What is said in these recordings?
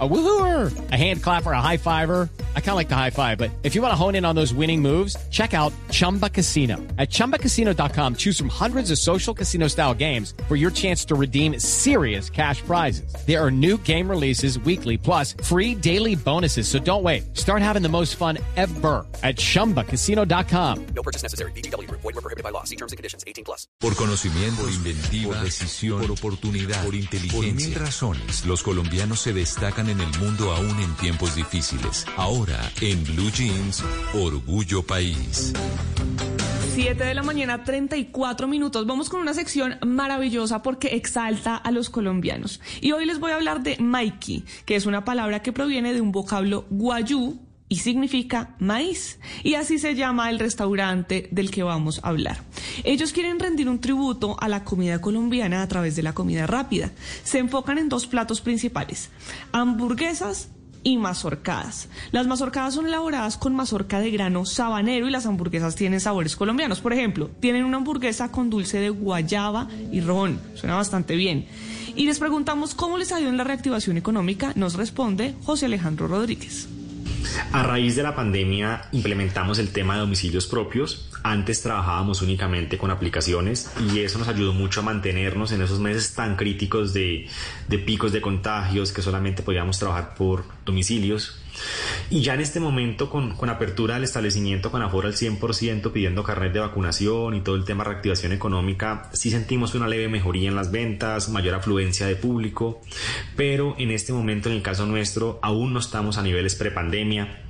A woohooer, a hand clapper, a high fiver. I kind of like the high five, but if you want to hone in on those winning moves, check out Chumba Casino. At ChumbaCasino.com, choose from hundreds of social casino style games for your chance to redeem serious cash prizes. There are new game releases weekly, plus free daily bonuses. So don't wait. Start having the most fun ever at ChumbaCasino.com. No purchase necessary. BGW. Void were prohibited by law. See terms and conditions. 18 plus. Por conocimiento, por inventiva, por decisión, por oportunidad, por inteligencia. Por mil razones, los colombianos se destacan en el mundo aún en tiempos difíciles. Ahora, en Blue Jeans, Orgullo País. 7 de la mañana, 34 minutos. Vamos con una sección maravillosa porque exalta a los colombianos. Y hoy les voy a hablar de Maiki, que es una palabra que proviene de un vocablo guayú y significa maíz. Y así se llama el restaurante del que vamos a hablar. Ellos quieren rendir un tributo a la comida colombiana a través de la comida rápida. Se enfocan en dos platos principales, hamburguesas y mazorcadas. Las mazorcadas son elaboradas con mazorca de grano sabanero y las hamburguesas tienen sabores colombianos. Por ejemplo, tienen una hamburguesa con dulce de guayaba y ron. Suena bastante bien. Y les preguntamos cómo les ha ido en la reactivación económica. Nos responde José Alejandro Rodríguez. A raíz de la pandemia implementamos el tema de domicilios propios. Antes trabajábamos únicamente con aplicaciones y eso nos ayudó mucho a mantenernos en esos meses tan críticos de, picos de contagios que solamente podíamos trabajar por domicilios. Y ya en este momento, con, con apertura del establecimiento con aforo al 100%, pidiendo carnet de vacunación y todo el tema de reactivación económica, sí sentimos una leve mejoría en las ventas, mayor afluencia de público, pero en este momento, en el caso nuestro, aún no estamos a niveles prepandemia.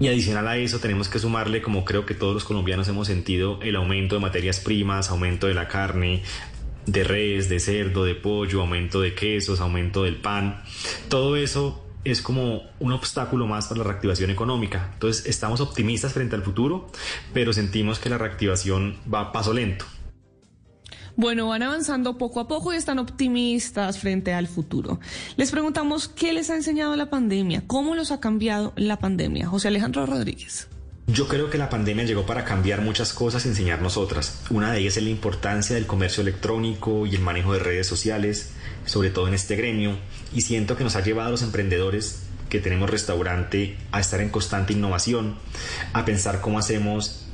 Y adicional a eso tenemos que sumarle, como creo que todos los colombianos hemos sentido, el aumento de materias primas, aumento de la carne, de res, de cerdo, de pollo, aumento de quesos, aumento del pan. Todo eso es como un obstáculo más para la reactivación económica. Entonces estamos optimistas frente al futuro, pero sentimos que la reactivación va a paso lento. Bueno, van avanzando poco a poco y están optimistas frente al futuro. Les preguntamos qué les ha enseñado la pandemia, cómo los ha cambiado la pandemia. José Alejandro Rodríguez. Yo creo que la pandemia llegó para cambiar muchas cosas y enseñarnos otras. Una de ellas es la importancia del comercio electrónico y el manejo de redes sociales, sobre todo en este gremio, y siento que nos ha llevado a los emprendedores que tenemos restaurante a estar en constante innovación, a pensar cómo hacemos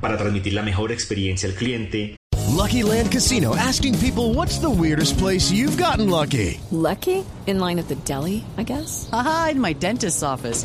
para transmitir la mejor experiencia al cliente. Lucky Land Casino asking people what's the weirdest place you've gotten lucky? Lucky? In line at the deli, I guess. Aha, in my dentist's office.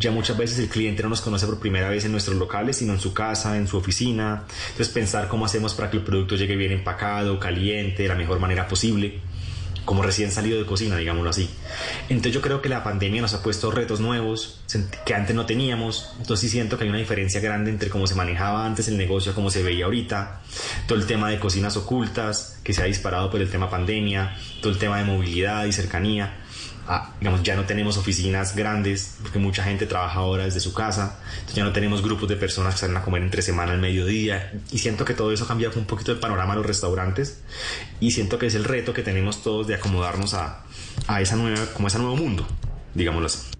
Ya muchas veces el cliente no nos conoce por primera vez en nuestros locales, sino en su casa, en su oficina. Entonces pensar cómo hacemos para que el producto llegue bien empacado, caliente, de la mejor manera posible, como recién salido de cocina, digámoslo así. Entonces yo creo que la pandemia nos ha puesto retos nuevos que antes no teníamos. Entonces sí siento que hay una diferencia grande entre cómo se manejaba antes el negocio cómo se veía ahorita. Todo el tema de cocinas ocultas que se ha disparado por el tema pandemia, todo el tema de movilidad y cercanía. Digamos, ya no tenemos oficinas grandes porque mucha gente trabaja ahora desde su casa, entonces ya no tenemos grupos de personas que salen a comer entre semana al mediodía y siento que todo eso ha cambiado un poquito el panorama de los restaurantes y siento que es el reto que tenemos todos de acomodarnos a, a esa nueva, como ese nuevo mundo, digámoslo así.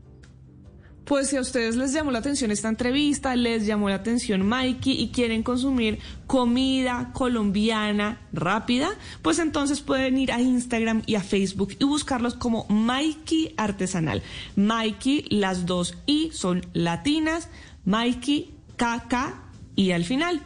Pues si a ustedes les llamó la atención esta entrevista, les llamó la atención Mikey y quieren consumir comida colombiana rápida, pues entonces pueden ir a Instagram y a Facebook y buscarlos como Mikey Artesanal. Mikey, las dos I son latinas, Mikey KK y al final.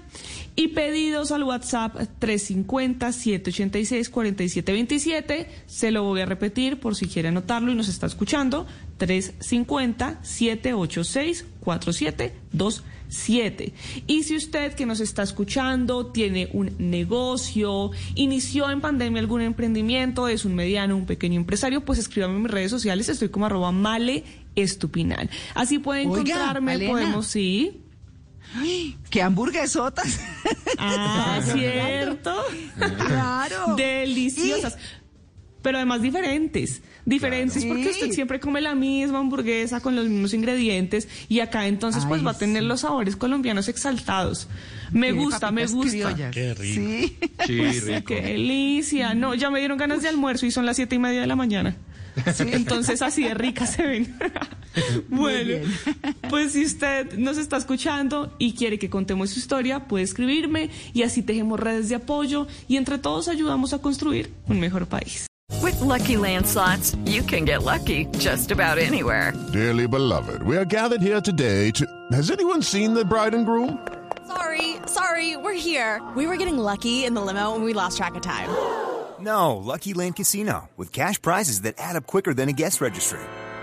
Y pedidos al WhatsApp 350-786-4727. Se lo voy a repetir por si quiere anotarlo y nos está escuchando. 350-786-4727. Y si usted que nos está escuchando tiene un negocio, inició en pandemia algún emprendimiento, es un mediano, un pequeño empresario, pues escríbame en mis redes sociales. Estoy como arroba male estupinal. Así puede Oiga, encontrarme, Malena. podemos, sí. ¡Ay, ¡Qué hamburguesotas! Ah, cierto. claro. Deliciosas. Pero además diferentes. diferentes porque usted siempre come la misma hamburguesa con los mismos ingredientes y acá entonces pues va a tener sí. los sabores colombianos exaltados. Me Tiene gusta, me gusta. criollas. Qué rico. Sí. Sí, Pues, rico. qué delicia. No, ya me dieron ganas de almuerzo y son las siete y media de la mañana. Entonces así de rica se ven. bueno, pues si usted nos está escuchando y quiere que contemos su historia, puede escribirme y así tejemos redes de apoyo y entre todos ayudamos a construir un mejor país. With Lucky Land slots, you can get lucky just about anywhere. Dearly beloved, we are gathered here today to. Has anyone seen the bride and groom? Sorry, sorry, we're here. We were getting lucky in the limo and we lost track of time. No, Lucky Land Casino, with cash prizes that add up quicker than a guest registry.